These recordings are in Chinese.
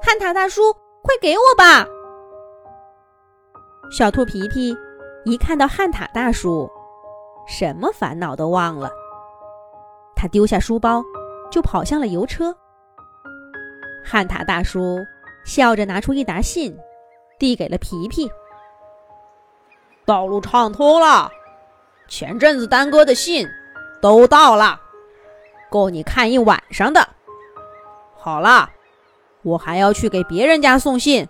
汉塔大叔，快给我吧！小兔皮皮一看到汉塔大叔，什么烦恼都忘了。他丢下书包，就跑向了邮车。汉塔大叔笑着拿出一沓信，递给了皮皮。道路畅通了，前阵子耽搁的信都到了，够你看一晚上的。好了。我还要去给别人家送信，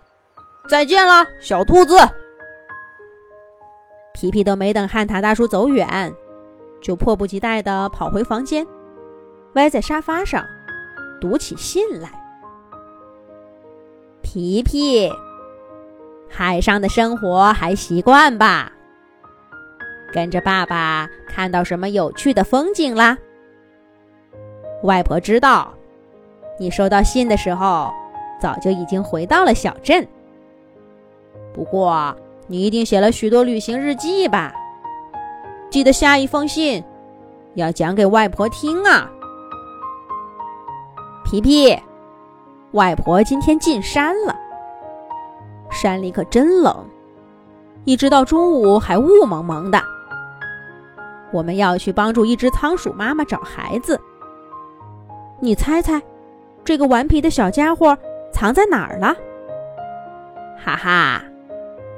再见了，小兔子。皮皮都没等汉塔大叔走远，就迫不及待地跑回房间，歪在沙发上读起信来。皮皮，海上的生活还习惯吧？跟着爸爸看到什么有趣的风景啦？外婆知道。你收到信的时候，早就已经回到了小镇。不过，你一定写了许多旅行日记吧？记得下一封信要讲给外婆听啊！皮皮，外婆今天进山了，山里可真冷，一直到中午还雾蒙蒙的。我们要去帮助一只仓鼠妈妈找孩子，你猜猜？这个顽皮的小家伙藏在哪儿了？哈哈，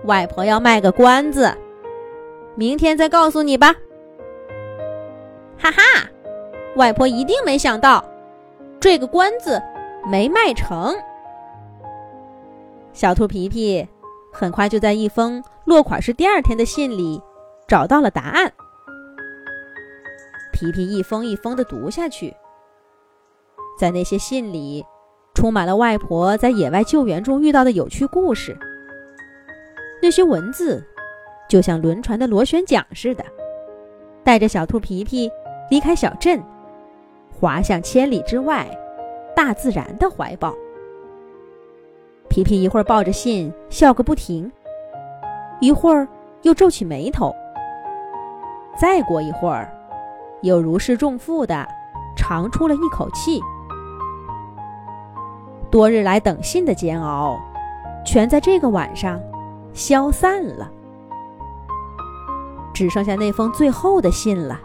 外婆要卖个关子，明天再告诉你吧。哈哈，外婆一定没想到，这个关子没卖成。小兔皮皮很快就在一封落款是第二天的信里找到了答案。皮皮一封一封的读下去。在那些信里，充满了外婆在野外救援中遇到的有趣故事。那些文字，就像轮船的螺旋桨似的，带着小兔皮皮离开小镇，滑向千里之外大自然的怀抱。皮皮一会儿抱着信笑个不停，一会儿又皱起眉头，再过一会儿，又如释重负的长出了一口气。多日来等信的煎熬，全在这个晚上消散了，只剩下那封最后的信了。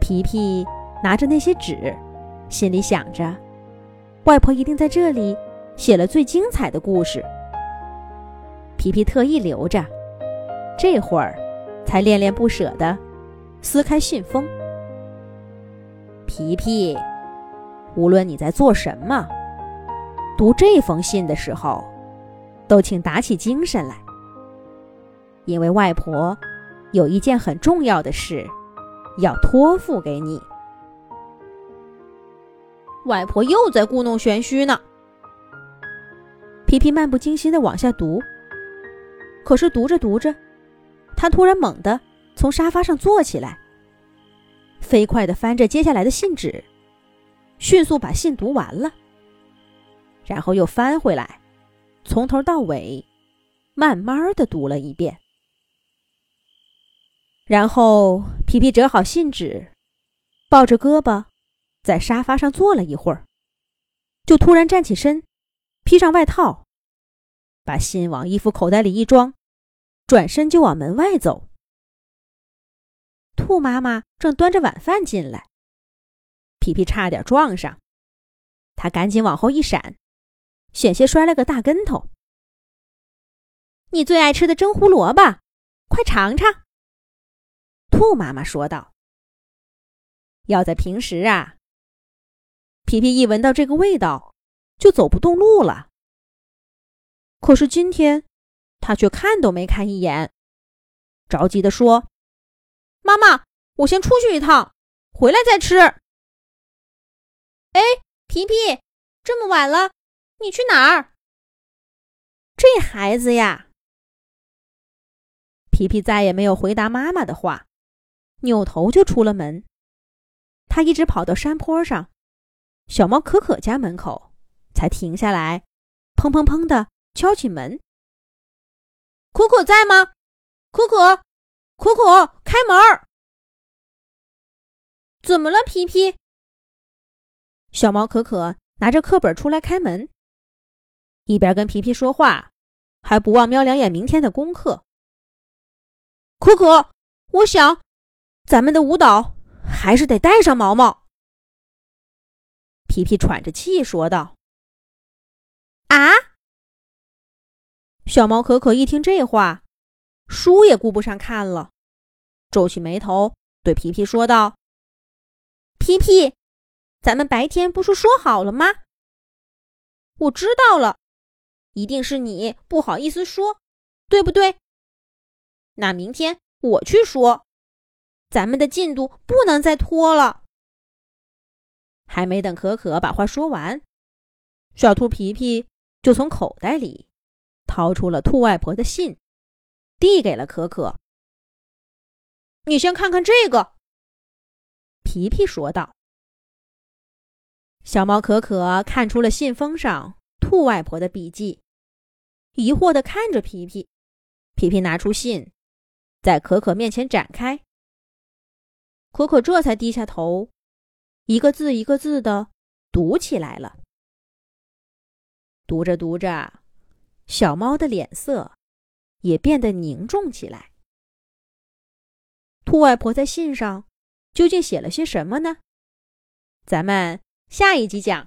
皮皮拿着那些纸，心里想着：外婆一定在这里写了最精彩的故事。皮皮特意留着，这会儿才恋恋不舍地撕开信封。皮皮，无论你在做什么。读这封信的时候，都请打起精神来，因为外婆有一件很重要的事要托付给你。外婆又在故弄玄虚呢。皮皮漫不经心的往下读，可是读着读着，他突然猛地从沙发上坐起来，飞快的翻着接下来的信纸，迅速把信读完了。然后又翻回来，从头到尾，慢慢的读了一遍。然后皮皮折好信纸，抱着胳膊，在沙发上坐了一会儿，就突然站起身，披上外套，把信往衣服口袋里一装，转身就往门外走。兔妈妈正端着晚饭进来，皮皮差点撞上，他赶紧往后一闪。险些摔了个大跟头。你最爱吃的蒸胡萝卜，快尝尝。兔妈妈说道：“要在平时啊。”皮皮一闻到这个味道，就走不动路了。可是今天，他却看都没看一眼，着急地说：“妈妈，我先出去一趟，回来再吃。”哎，皮皮，这么晚了。你去哪儿？这孩子呀！皮皮再也没有回答妈妈的话，扭头就出了门。他一直跑到山坡上，小猫可可家门口，才停下来，砰砰砰的敲起门。可可在吗？可可，可可，开门儿！怎么了，皮皮？小猫可可拿着课本出来开门，一边跟皮皮说话，还不忘瞄两眼明天的功课。可可，我想，咱们的舞蹈还是得带上毛毛。皮皮喘着气说道：“啊！”小猫可可一听这话，书也顾不上看了，皱起眉头对皮皮说道：“皮皮，咱们白天不是说好了吗？我知道了，一定是你不好意思说，对不对？”那明天我去说，咱们的进度不能再拖了。还没等可可把话说完，小兔皮皮就从口袋里掏出了兔外婆的信，递给了可可。你先看看这个，皮皮说道。小猫可可看出了信封上兔外婆的笔记，疑惑的看着皮皮。皮皮拿出信。在可可面前展开，可可这才低下头，一个字一个字的读起来了。读着读着，小猫的脸色也变得凝重起来。兔外婆在信上究竟写了些什么呢？咱们下一集讲。